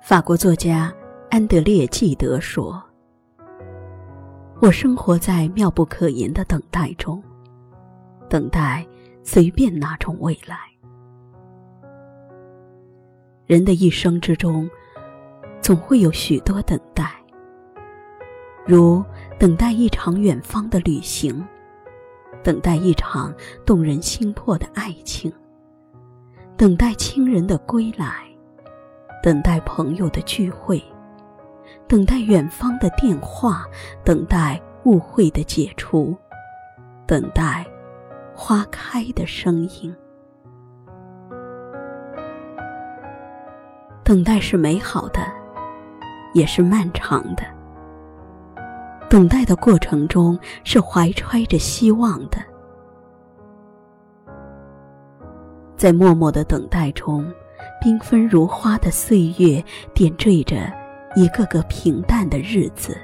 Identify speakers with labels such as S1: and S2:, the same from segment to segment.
S1: 法国作家安德烈·纪德说：“我生活在妙不可言的等待中，等待随便哪种未来。人的一生之中，总会有许多等待，如等待一场远方的旅行，等待一场动人心魄的爱情，等待亲人的归来。”等待朋友的聚会，等待远方的电话，等待误会的解除，等待花开的声音。等待是美好的，也是漫长的。等待的过程中是怀揣着希望的，在默默的等待中。缤纷如花的岁月，点缀着一个个平淡的日子，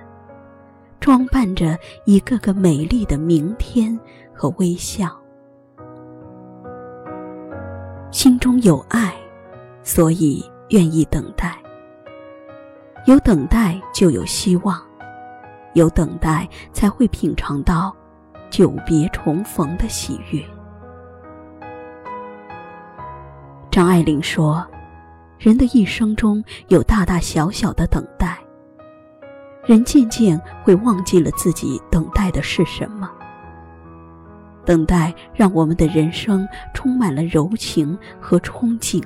S1: 装扮着一个个美丽的明天和微笑。心中有爱，所以愿意等待。有等待就有希望，有等待才会品尝到久别重逢的喜悦。张爱玲说：“人的一生中有大大小小的等待，人渐渐会忘记了自己等待的是什么。等待让我们的人生充满了柔情和憧憬。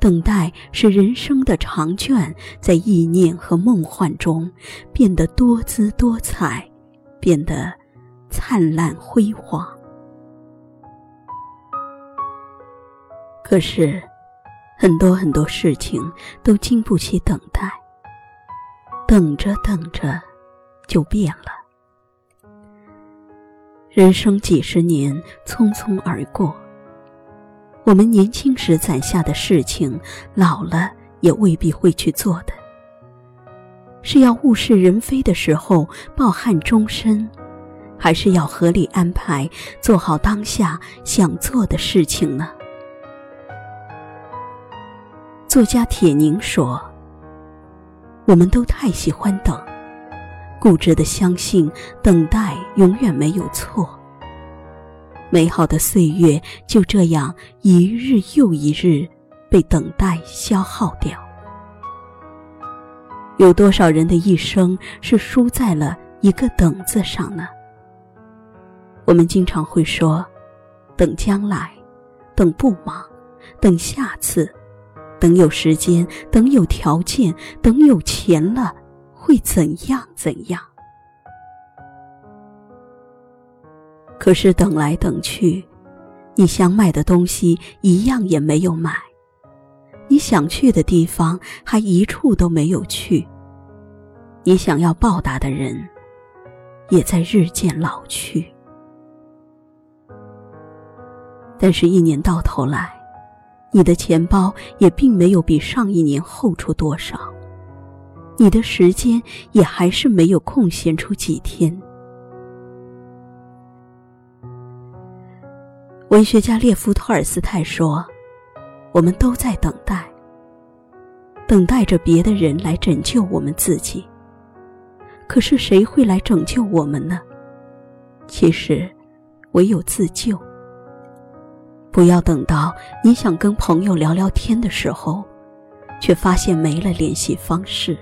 S1: 等待使人生的长卷在意念和梦幻中变得多姿多彩，变得灿烂辉煌。”可是，很多很多事情都经不起等待。等着等着，就变了。人生几十年匆匆而过，我们年轻时攒下的事情，老了也未必会去做的。是要物是人非的时候抱憾终身，还是要合理安排做好当下想做的事情呢？作家铁凝说：“我们都太喜欢等，固执的相信等待永远没有错。美好的岁月就这样一日又一日被等待消耗掉。有多少人的一生是输在了一个‘等’字上呢？我们经常会说：等将来，等不忙，等下次。”等有时间，等有条件，等有钱了，会怎样怎样？可是等来等去，你想买的东西一样也没有买，你想去的地方还一处都没有去，你想要报答的人，也在日渐老去。但是，一年到头来。你的钱包也并没有比上一年厚出多少，你的时间也还是没有空闲出几天。文学家列夫·托尔斯泰说：“我们都在等待，等待着别的人来拯救我们自己。可是谁会来拯救我们呢？其实，唯有自救。”不要等到你想跟朋友聊聊天的时候，却发现没了联系方式。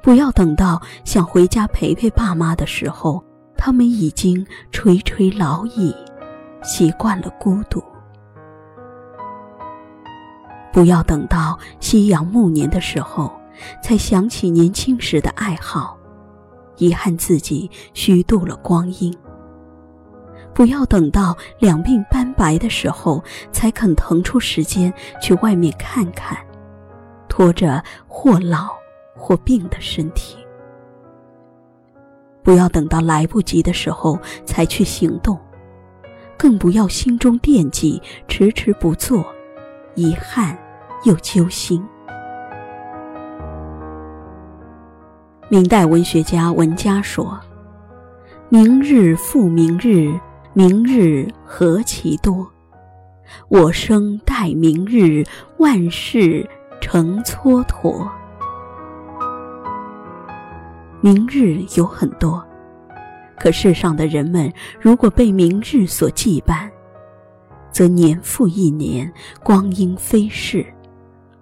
S1: 不要等到想回家陪陪爸妈的时候，他们已经垂垂老矣，习惯了孤独。不要等到夕阳暮年的时候，才想起年轻时的爱好，遗憾自己虚度了光阴。不要等到两鬓斑白的时候，才肯腾出时间去外面看看，拖着或老或病的身体。不要等到来不及的时候才去行动，更不要心中惦记，迟迟不做，遗憾又揪心。明代文学家文家说：“明日复明日。”明日何其多，我生待明日，万事成蹉跎。明日有很多，可世上的人们如果被明日所羁绊，则年复一年，光阴飞逝，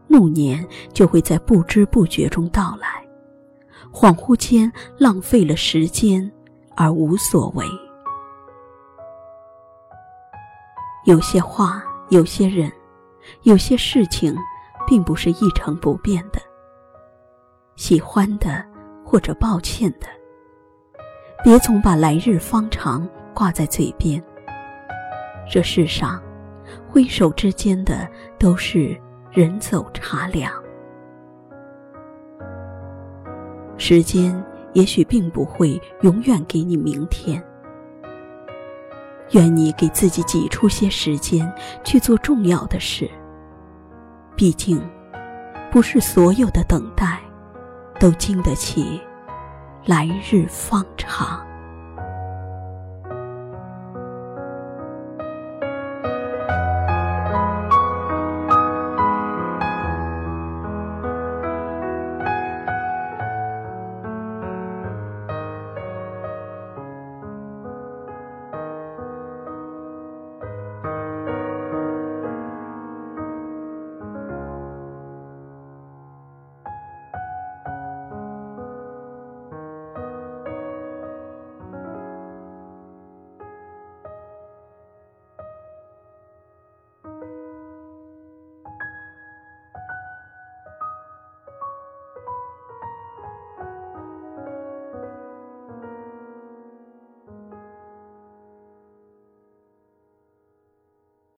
S1: 暮年就会在不知不觉中到来，恍惚间浪费了时间而无所谓。有些话，有些人，有些事情，并不是一成不变的。喜欢的。或者抱歉的，别总把“来日方长”挂在嘴边。这世上，挥手之间的都是人走茶凉。时间也许并不会永远给你明天。愿你给自己挤出些时间去做重要的事。毕竟，不是所有的等待。都经得起来日方长。